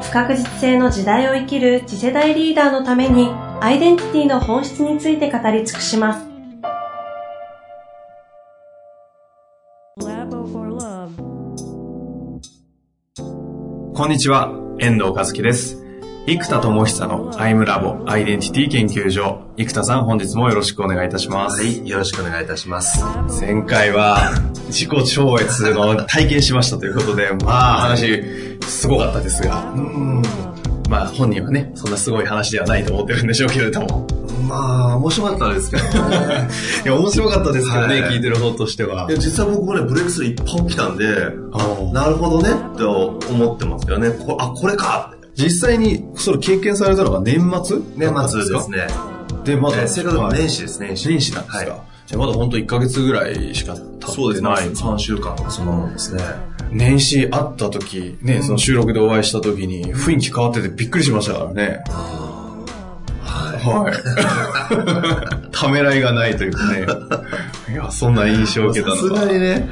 不確実性の時代を生きる次世代リーダーのためにアイデンティティの本質について語り尽くします。こんにちは、遠藤和樹です。生田智久のアイムラボアイデンティティ研究所。生田さん、本日もよろしくお願いいたします。はい、よろしくお願いいたします。前回は自己超越の体験しましたということで、まあ話、すごかったですが、うんまあ本人はね、そんなすごい話ではないと思ってるんでしょうけれども。まあ、面白かったですけどね。いや、面白かったですけどね、はい、聞いてる方としては。いや、実際僕もね、ブレイクスルー一本来たんで、なるほどねって思ってますよね。こあ、これか実際に、それ経験されたのが年末？年末ですね。で、まだ、えー、正確に年始ですね。年始なんですか？はい、じゃあまだ本当1ヶ月ぐらいしか経ってない。そうですね。3週間とかそんなもんですね。年始会った時、ね、その収録でお会いした時に雰囲気変わっててびっくりしましたからね。はい。ためらいがないというかね。いや、そんな印象を受けたのさすがにね、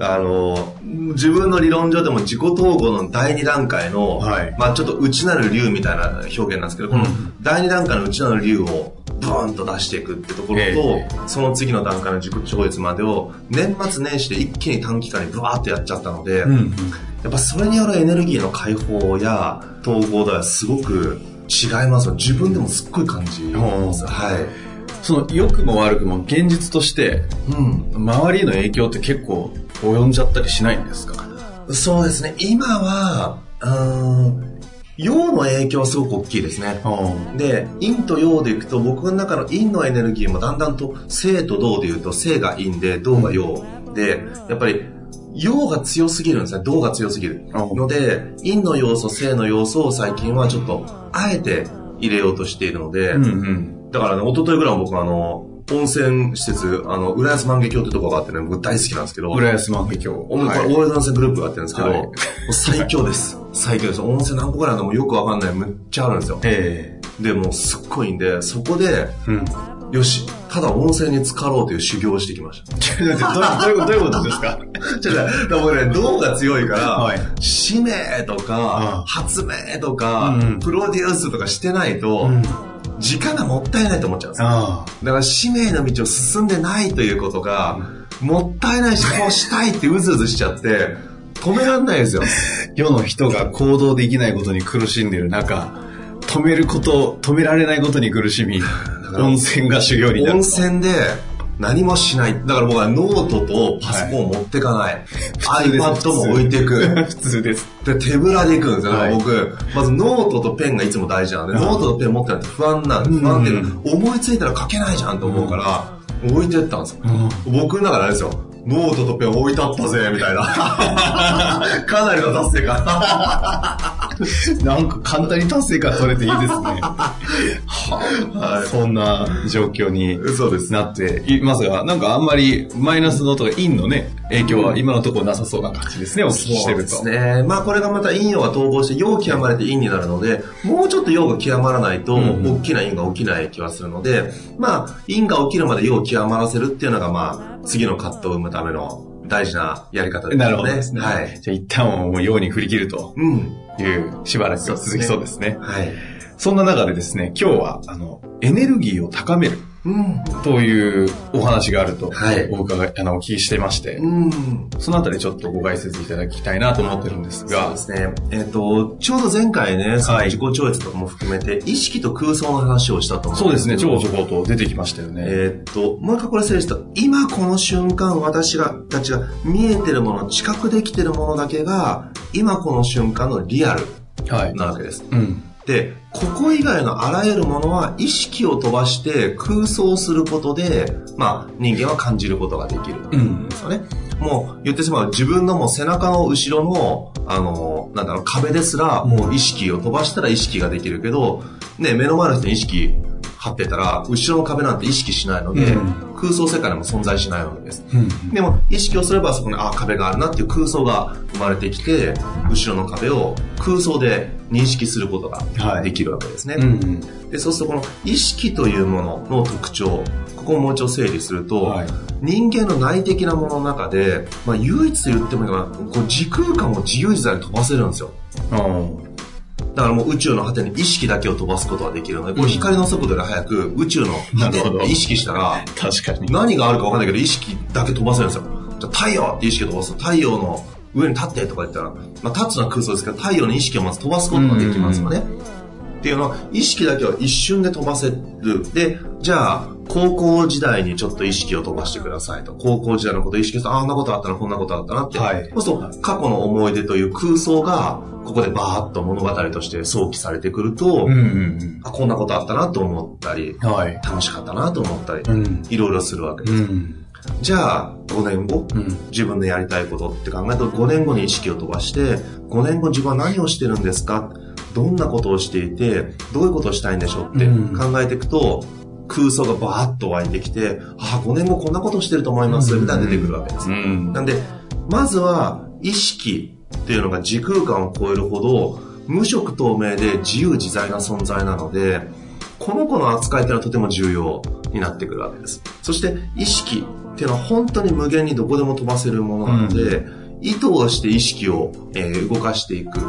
あの、自分の理論上でも自己統合の第二段階の、はい、まあちょっと内なる竜みたいな表現なんですけど、この第二段階の内なる竜をブーンと出していくってところと、えー、その次の段階の自己超越までを年末年始で一気に短期間にブワーってやっちゃったので、うんうん、やっぱそれによるエネルギーの解放や統合ではすごく違います自分でもすっごい感じます。はい。その良くも悪くも現実として、うん、周りへの影響って結構及んじゃったりしないんですか？そうですね。今は、うん、陽の影響はすごく大きいですね。で、陰と陽でいくと、僕の中の陰のエネルギーもだんだんと、正と動でいうと、正が陰で、動が陽で、やっぱり、陽が強すぎるんですね。動が強すぎる。ので、陰の要素、正の要素を最近はちょっと、あえて入れようとしているので、うんうん、だからね、一昨日ぐらい僕はあの、温泉施設、あの、浦安万華鏡ってとこがあってね、僕大好きなんですけど。浦安万華鏡。これ、大江戸温泉グループがあってるんですけど、はい、最強です。最強です。温泉何個ぐらいのもよくわかんない、むっちゃあるんですよ。ええー、で、もうすっごいんで、そこで、うん、よし、ただ温泉に浸かろうという修行をしてきました。どういうことどういうことですか？ちょっと、僕ね、道が強いから、はい、使命とか、発明とか、うん、プロデュースとかしてないと、うん時間がもったいないと思っちゃうんですよ。だから使命の道を進んでないということが、もったいないし、こうしたいってうずうずしちゃって、止めらんないですよ。世の人が行動できないことに苦しんでる中、止めること、止められないことに苦しみ、温泉が修行になる。温泉で、何もしない。だから僕はノートとパソコンを持ってかない。はい、iPad も置いていく。普通です。で、手ぶらで行くんですよ。はい、僕、まずノートとペンがいつも大事なんで、ノートとペン持ってないと不安なんで、不安で、思いついたら書けないじゃんと思うから、置いてったんですよ。僕の中であれですよ。ノートとペン置いてあったぜ、みたいな。かなりの達成感。なんか簡単に達成感取れていいですね。はい、そんな状況になっていますが、なんかあんまりマイナスのとか陰のね、影響は今のところなさそうな感じですね、お聞きしてると。そうですね。まあこれがまた陰陽が統合して陽極まれて陰になるので、もうちょっと陽が極まらないと、大きな陰が起きない気はするので、まあ陰が起きるまで陽を極まらせるっていうのがまあ次の葛藤を生むための大事なやり方ですね。なるほどですね。はい。じゃあ一旦もう陽に振り切るという、しばらく続きそうですね。はい。そんな中でですね、今日は、あの、エネルギーを高めるうん、というお話があると、はい、お伺い、あの、お聞きしてまして、うん、そのあたりちょっとご解説いただきたいなと思ってるんですが。そうですね。えっ、ー、と、ちょうど前回ね、その自己超越とかも含めて、意識と空想の話をしたと思うんですそうですね、超ちょこと出てきましたよね。えっ、ー、と、もう一回これ整理すると、今この瞬間私が、たちが見えてるもの、知覚できてるものだけが、今この瞬間のリアルなわけです。はい、うんで、ここ以外のあらゆるものは意識を飛ばして空想することで、まあ人間は感じることができるんですよね。うん、もう言ってしまう自分のもう背中の後ろの、あの、なんだろう、壁ですら、もう意識を飛ばしたら意識ができるけど、ね、目の前の人に意識張ってたら、後ろの壁なんて意識しないので、うん、空想世界でも存在しないわけです。うん、でも、意識をすればそこに、あ、壁があるなっていう空想が生まれてきて、後ろの壁を空想で認識することができるわけですね。はいうん、でそうすると、この意識というものの特徴、ここをもう一度整理すると、はい、人間の内的なものの中で、まあ、唯一言ってもいいのは、こう時空間を自由自在に飛ばせるんですよ。だからもう宇宙の果てに意識だけを飛ばすことができるので、これ光の速度より速く宇宙の果て意識したら、確かに。何があるか分かんないけど、意識だけ飛ばせるんですよ。じゃ太陽って意識を飛ばすと、太陽の上に立ってとか言ったら、まあ、立つのは空想ですけど、太陽の意識をまず飛ばすことができますよね。っていうのは、意識だけは一瞬で飛ばせる。で、じゃあ、高校時代にちょっと意識を飛ばしてくださいと。高校時代のことを意識して、ああんなことあったな、こんなことあったなって。はい、そうすると、過去の思い出という空想が、ここでバーッと物語として想起されてくると、うんうんうん、あこんなことあったなと思ったり、はい、楽しかったなと思ったり、うん、いろいろするわけです。うん。じゃあ、5年後、うん、自分のやりたいことって考えると、5年後に意識を飛ばして、5年後自分は何をしてるんですか？どんなことをしていて、どういうことをしたいんでしょうって考えていくと、空想がバーッと湧いてきて、ああ、5年後こんなことをしてると思います、みたいな出てくるわけです。なんで、まずは、意識っていうのが時空間を超えるほど、無色透明で自由自在な存在なので、この子の扱いっていうのはとても重要になってくるわけです。そして意識っていうのは本当に無限にどこでも飛ばせるものなので、うん、意図をして意識を、えー、動かしていく。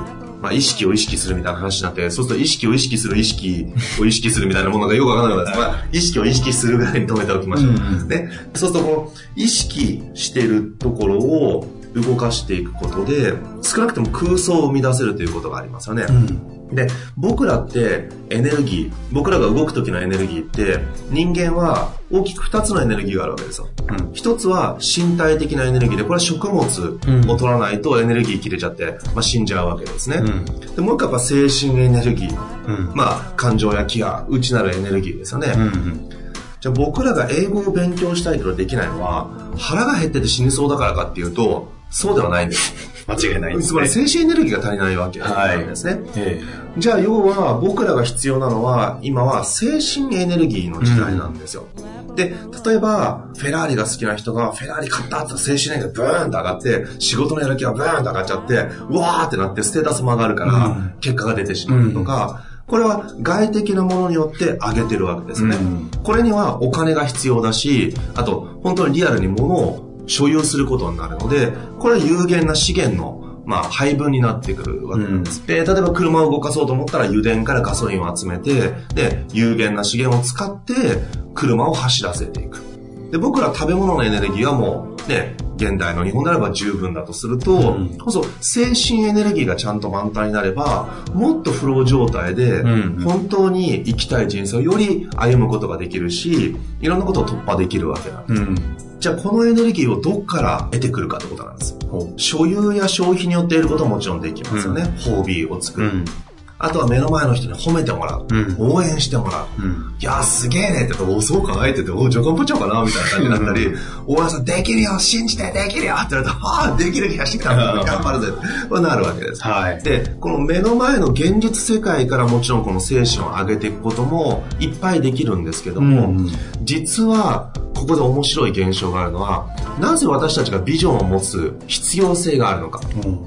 まあ、意識を意識するみたいな話になって、そうすると意識を意識する意識を意識するみたいなものがよくわからなくなって、まあ、意識を意識するぐらいに止めておきましょう。うん、ね。そうすると、この意識してるところを動かしていくことで、少なくとも空想を生み出せるということがありますよね。うんで、僕らってエネルギー、僕らが動く時のエネルギーって、人間は大きく2つのエネルギーがあるわけですよ。うん、1つは身体的なエネルギーで、これは食物を取らないとエネルギー切れちゃって、まあ、死んじゃうわけですね。うん、でもう一個は精神エネルギー。うん、まあ、感情や気が内なるエネルギーですよね。うんうんじゃあ僕らが英語を勉強したいけどできないのは、腹が減ってて死にそうだからかっていうと、そうではないんです。間違いないです、ね、つまり精神エネルギーが足りないわけなんですね。はいえー、じゃあ要は僕らが必要なのは今は精神エネルギーの時代なんですよ。うん、で、例えばフェラーリが好きな人がフェラーリ買ったって精神エネルギーがブーンと上がって仕事のやる気がブーンと上がっちゃってうわーってなってステータスも上がるから結果が出てしまうとか、うんこれは外的なものによって上げてるわけですね。うん、これにはお金が必要だし、あと本当にリアルに物を所有することになるので、これは有限な資源のまあ、配分になってくるわけなんです。うん、で、例えば車を動かそうと思ったら油田からガソリンを集めて、で、有限な資源を使って車を走らせていく。で、僕ら食べ物のエネルギーはもう、ね、現代の日本であれば十分だとすると、うん、こそ精神エネルギーがちゃんと満タンになれば、もっとフロー状態で、本当に生きたい人生をより歩むことができるし、いろんなことを突破できるわけなんです。うんじゃあこのエネルギーをどっから得てくるかってことなんです。所有や消費によって得ることももちろんできますよね。うん、褒美を作る。うんあとは目の前の人に褒めてもらう。うん、応援してもらう。うん、いやすげえねって言って、おそう考えてて、おジョカンポチョかなみたいな感じになったり、おやさんできるよ信じてできるよって言われたら、ああ、できる気がしてきた頑張るぜ。ってなるわけです。はい、で、この目の前の現実世界からもちろんこの精神を上げていくこともいっぱいできるんですけども、うん、実はここで面白い現象があるのは、なぜ私たちがビジョンを持つ必要性があるのか。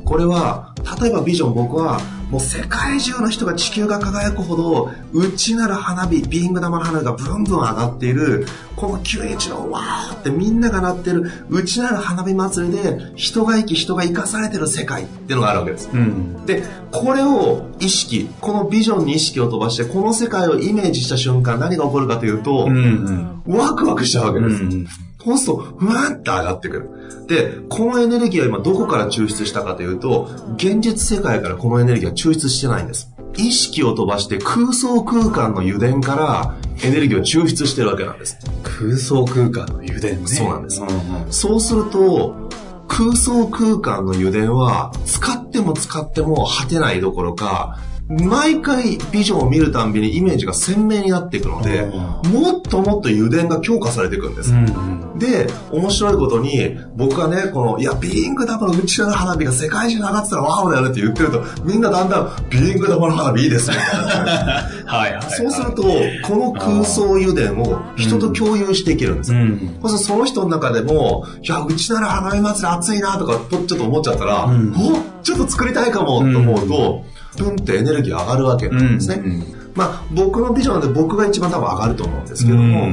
これは、例えばビジョン僕はもう世界中の人が地球が輝くほど内なる花火ビーング玉の花火がブンブン上がっているこの911のわーってみんながなってる内なる花火祭りで人が生き人が生かされてる世界っていうのがあるわけです、うん、でこれを意識このビジョンに意識を飛ばしてこの世界をイメージした瞬間何が起こるかというと、うんうん、ワクワクしちゃうわけです、うんそうすると、ふわんって上がってくる。で、このエネルギーは今どこから抽出したかというと、現実世界からこのエネルギーは抽出してないんです。意識を飛ばして空想空間の油田からエネルギーを抽出してるわけなんです。空想空間の油田ね。そうなんです。うんうん、そうすると、空想空間の油田は使っても使っても果てないどころか、毎回ビジョンを見るたんびにイメージが鮮明になっていくので、もっともっと油田が強化されていくんです。うんうんで、面白いことに、僕がね、この、いや、ビーイング玉の宇宙の花火が世界中に上がってたらワオだよねって言ってると、みんなだんだん、ビーイング玉の花火いいですね。はいはい、そうすると、この空想油田を人と共有していけるんですよ。うん、そその人の中でも、いや、うちなら花火祭り熱いなとか、ちょっと思っちゃったら、うん、おちょっと作りたいかもと思うと、プンってエネルギー上がるわけなんですね。うんまあ、僕のビジョンで僕が一番多分上がると思うんですけども、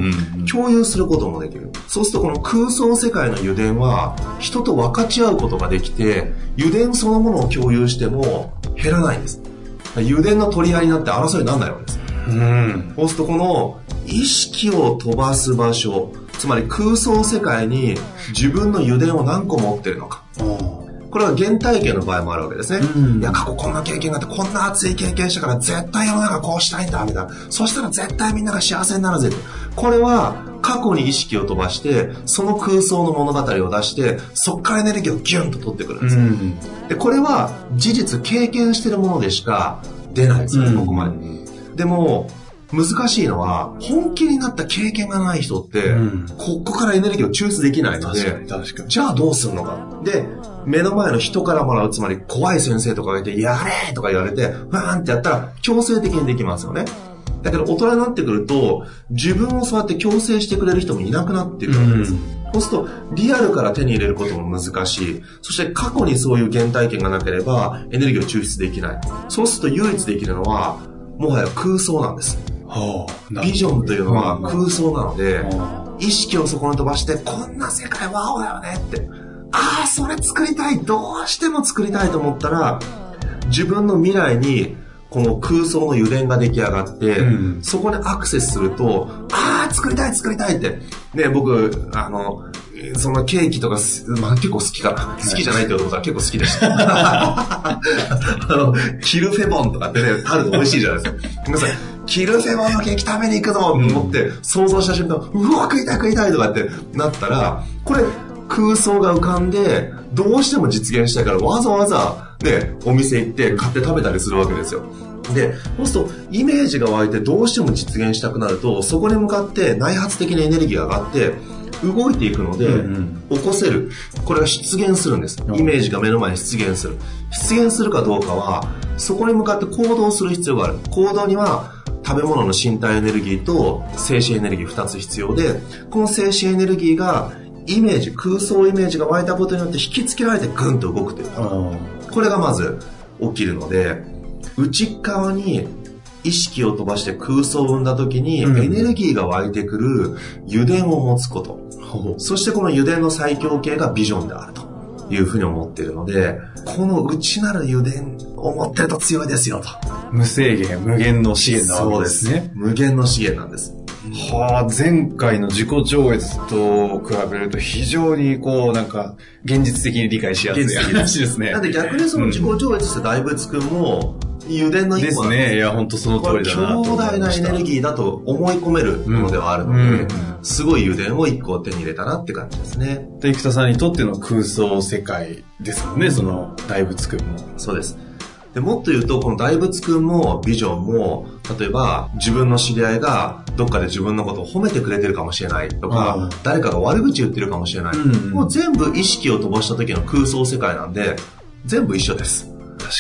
共有することもできる。そうするとこの空想世界の油田は、人と分かち合うことができて、油田そのものを共有しても減らないんです。油田の取り合いになって争いにならないわけです。うん、そうするとこの意識を飛ばす場所、つまり空想世界に自分の油田を何個持ってるのか。これは原体験の場合もあるわけですね。うん、いや、過去こんな経験があって、こんな熱い経験したから絶対世の中こうしたいんだ、みたいな。そしたら絶対みんなが幸せになるぜ。これは過去に意識を飛ばして、その空想の物語を出して、そっからエネルギーをギュンと取ってくるんですよ。うん、で、これは事実経験してるものでしか出ないですよ、うん、ここまで。でも、難しいのは、本気になった経験がない人って、うん、ここからエネルギーを抽出できないので、じゃあどうするのか。で、目の前の人からもらう、つまり怖い先生とかがいて、やれとか言われて、ふーんってやったら、強制的にできますよね。だけど大人になってくると、自分をそうやって強制してくれる人もいなくなってくるんです。うん、そうすると、リアルから手に入れることも難しい。そして過去にそういう原体験がなければ、エネルギーを抽出できない。そうすると唯一できるのは、もはや空想なんです。ビジョンというのは空想なので、意識をそこに飛ばして、こんな世界ワオだよねって。ああ、それ作りたい。どうしても作りたいと思ったら、自分の未来にこの空想の油田が出来上がって、うん、そこにアクセスすると、ああ、作りたい作りたいって。ね、僕、あの、そのケーキとか、まあ結構好きかな。好きじゃないってことは結構好きでした。あの、キルフェボンとかってね、タルト美味しいじゃないですか。ごめんなさい。キルフェボンのケーキ食べに行くぞと思って、想像した瞬間、うわ、食いたい食いたいとかってなったら、これ空想が浮かんで、どうしても実現したいからわざわざ、ね、お店行って買って食べたりするわけですよ。で、そうすると、イメージが湧いてどうしても実現したくなると、そこに向かって内発的なエネルギーが上がって、動いていくので、うんうん、起こせる。これが出現するんです。イメージが目の前に出現する。出現するかどうかは、そこに向かって行動する必要がある。行動には、食べ物の身体エネルギーと精神エネルギー2つ必要で、この精神エネルギーがイメージ、空想イメージが湧いたことによって引きつけられてグンと動くという。これがまず起きるので、内側に意識を飛ばして空想を生んだ時に、エネルギーが湧いてくる油田を持つこと。うん、そしてこの油田の最強形がビジョンであると。いうふうに思っているので、この内なる油田を持ってると強いですよと。無制限、無限の資源なわけですね。無限の資源なんです。はあ、前回の自己上越と比べると非常にこう、なんか、現実的に理解しやすい話ですね。なんで逆にその自己上越して大仏くんも、油田の一個ですね。いや、本当その通りだな強大なエネルギーだと思い込めるものではあるので、うんうん、すごい油田を一個手に入れたなって感じですね。で、生田さんにとっての空想世界ですもんね、その大仏くんも。そうです。でもっと言うと、この大仏くんもビジョンも、例えば自分の知り合いがどっかで自分のことを褒めてくれてるかもしれないとか、うん、誰かが悪口言ってるかもしれない、うん、もう全部意識を飛ばした時の空想世界なんで、全部一緒です。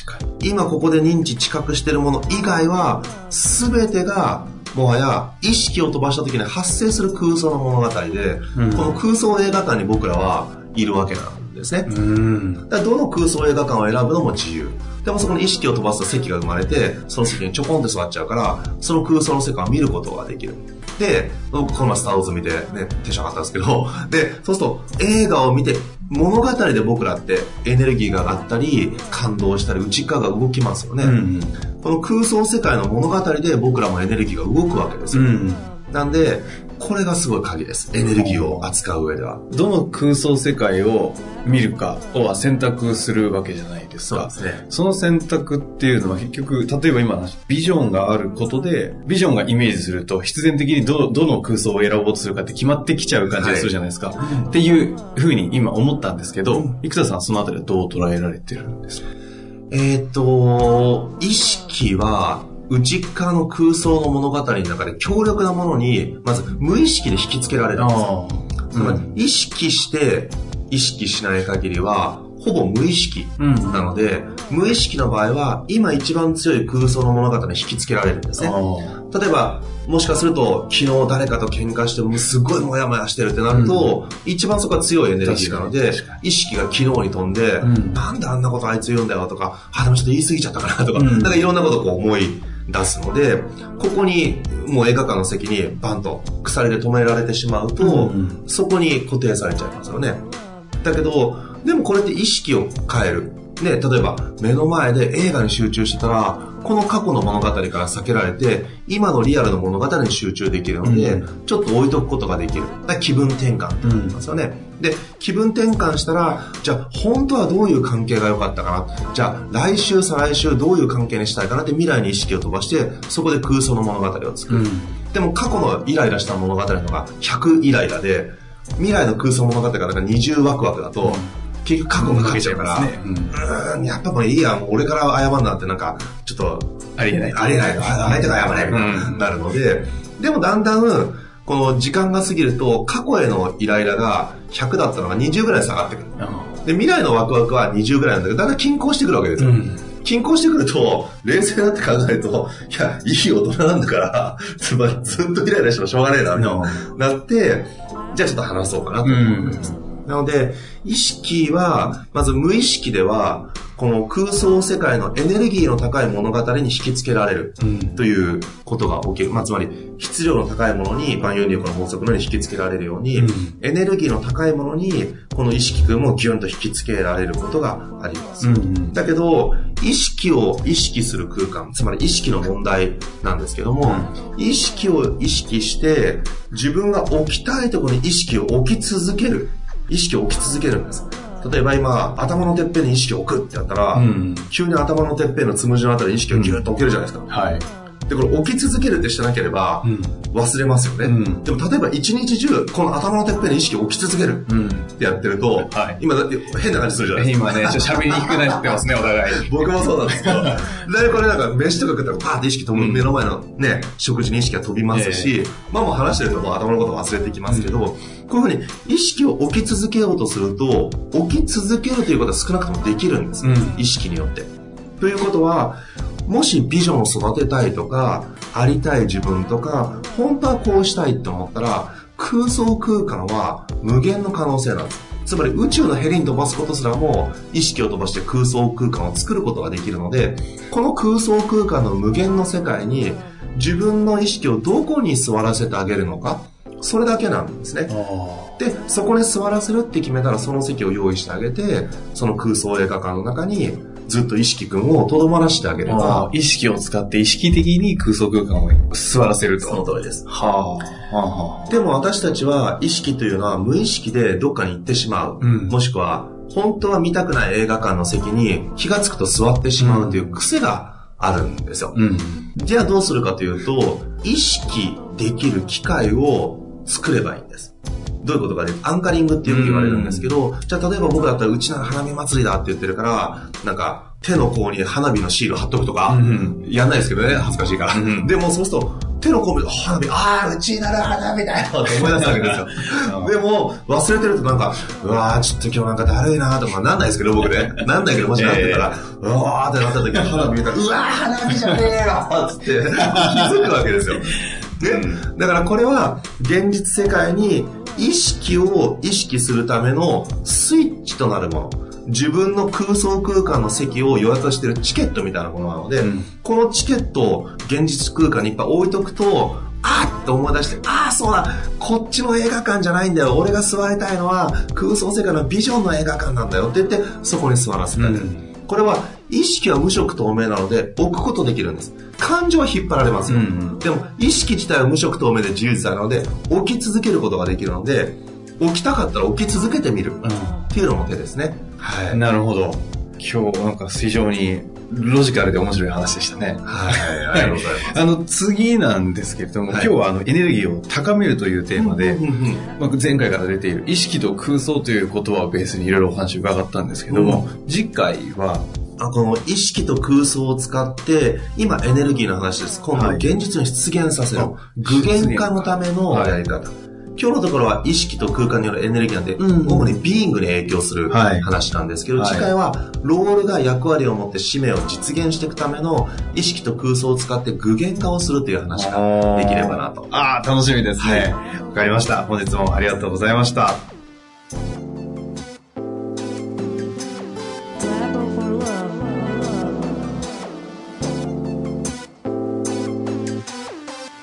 確かに。今ここで認知知覚してるもの以外は、全てがもはや意識を飛ばした時に発生する空想の物語で、うん、この空想映画館に僕らはいるわけなんですね。うん、だどの空想映画館を選ぶのも自由。でもそこに意識を飛ばすと席が生まれて、その席にちょこんって座っちゃうから、その空想の世界を見ることができる。で、僕このスターウォーズ見てね、テンション上がったんですけど、で、そうすると映画を見て、物語で僕らってエネルギーが上がったり、感動したり、内側が動きますよね。うん、この空想世界の物語で僕らもエネルギーが動くわけですよ。うんなんで、これがすごい鍵です。エネルギーを扱う上では。どの空想世界を見るかを選択するわけじゃないですか。そね。その選択っていうのは結局、例えば今ビジョンがあることで、ビジョンがイメージすると必然的にど、どの空想を選ぼうとするかって決まってきちゃう感じがするじゃないですか。はい、っていうふうに今思ったんですけど、生田さんそのあたりはどう捉えられてるんですか？えっ、と、意識は、内側の空想の物語の中で強力なものに、まず無意識で引きつけられるんです。つまり意識して意識しない限りは、ほぼ無意識なので、うん、無意識の場合は、今一番強い空想の物語に引きつけられるんですね。例えば、もしかすると、昨日誰かと喧嘩してもすごいモヤモヤしてるってなると、うん、一番そこは強いエネルギーなので、意識が昨日に飛んで、うん、なんであんなことあいつ言うんだよとか、あ、でもちょっと言い過ぎちゃったかなとか、うん、なんかいろんなことをこう思い出すので、ここにもう映画館の席にバンと鎖で止められてしまうと、うん、そこに固定されちゃいますよね。だけど、でもこれって意識を変える。ね、例えば目の前で映画に集中してたら、この過去の物語から避けられて、今のリアルの物語に集中できるので、うん、ちょっと置いとくことができる。気分転換って言いますよね。うん、で、気分転換したら、じゃあ本当はどういう関係が良かったかな？じゃあ来週、再来週どういう関係にしたいかなって未来に意識を飛ばして、そこで空想の物語を作る。うん、でも過去のイライラした物語のが100イライラで、未来の空想物語が20ワクワクだと、結局過去がかけちゃうから、ね、うん、やっぱもういいや、俺から謝るなんてなんか、ちょっと、ありえない。ありえない。相手が謝れみたいになるので、でもだんだん、この時間が過ぎると、過去へのイライラが100だったのが20ぐらい下がってくる。で、未来のワクワクは20ぐらいなんだけど、だんだん均衡してくるわけですよ。うん均衡してくると、冷静になって考えると、いや、いい大人なんだから、つまりずっとイライラしてもしょうがねえな、みたいな、なって、じゃあちょっと話そうかなと思うんです。うんなので、意識は、まず無意識では、この空想世界のエネルギーの高い物語に引き付けられるということが起きる。まあ、つまり、質量の高いものに、万有引力の法則のように引き付けられるように、うん、エネルギーの高いものに、この意識君もギュンと引き付けられることがあります。うん、だけど、意識を意識する空間、つまり意識の問題なんですけども、うん、意識を意識して、自分が置きたいところに意識を置き続ける。意識を置き続けるんです。例えば今、頭のてっぺんに意識を置くってやったら、うん、急に頭のてっぺんのつむじのあたりに意識をギュッと置けるじゃないですか。はい。で、これ置き続けるってしてなければ、忘れますよね。うん、でも例えば一日中、この頭のてっぺんに意識を置き続けるってやってると、はい、今だって変な感じするじゃないですか。今ね、ちょっと喋りにくくなってますね、お互い。僕もそうなんですけど。で、これなんか飯とか食ったらパーって意識飛ぶ、目の前のね、食事に意識が飛びますし、まあもう話してるともう頭のこと忘れていきますけど、こういうふうに意識を置き続けようとすると、置き続けるということは少なくともできるんです。うん、意識によって。ということは、もしビジョンを育てたいとか、ありたい自分とか、本当はこうしたいって思ったら、空想空間は無限の可能性なんです。つまり宇宙のヘリに飛ばすことすらも意識を飛ばして空想空間を作ることができるので、この空想空間の無限の世界に自分の意識をどこに座らせてあげるのか、それだけなんですね。で、そこに座らせるって決めたらその席を用意してあげて、その空想映画館の中にずっと意識君をとどまらせてあげれば。意識を使って意識的に空想空間を座らせると。その通りです。はあ。はあ、でも私たちは意識というのは無意識でどっかに行ってしまう。うん、もしくは、本当は見たくない映画館の席に気がつくと座ってしまうという癖があるんですよ。うん、じゃあどうするかというと、意識できる機会を作ればいいんです。どういうことかで、アンカリングってよく言われるんですけど、じゃあ例えば僕だったらうちなら花火祭りだって言ってるから、なんか手の甲に花火のシール貼っとくとか、やんないですけどね、恥ずかしいから。でもそうすると、手の甲に花火、ああ、うちなら花火だよって思い出すわけですよ。でも、忘れてるとなんか、うわー、ちょっと今日なんかだるいなとかなんないですけど、僕ね。なんないけど、もしなってたら、うわーってなった時に花火見たら、うわー、花火じゃねえよつって気づくわけですよ。ね、だからこれは現実世界に意識を意識するためのスイッチとなるもの。自分の空想空間の席を予約してるチケットみたいなものなので、うん、このチケットを現実空間にいっぱい置いとくと、あっと思い出して、ああ、そうだ、こっちの映画館じゃないんだよ。俺が座りたいのは空想世界のビジョンの映画館なんだよって言って、そこに座らせてあげる。うんこれは意識は無色透明なので置くことできるんです。感情は引っ張られますよ。うんうん、でも意識自体は無色透明で自由自在なので置き続けることができるので置きたかったら置き続けてみるっていうのも手ですね。はい。なるほど。今日なんか非常にロジカルで面白い話でしたね。はい。ありがとうございます。あの、次なんですけれども、はい、今日はあのエネルギーを高めるというテーマで、まあ、前回から出ている意識と空想という言葉をベースにいろいろお話を伺ったんですけども、うん、次回は、あこの意識と空想を使って、今エネルギーの話です。今度は現実に出現させる。はい、具現化のためのやり方。今日のところは意識と空間によるエネルギーなんで、うん、主にビーイングに影響する話なんですけど、はい、次回はロールが役割を持って使命を実現していくための意識と空想を使って具現化をするという話ができればなと。ああ、楽しみですね。わ、はい、かりました。本日もありがとうございました。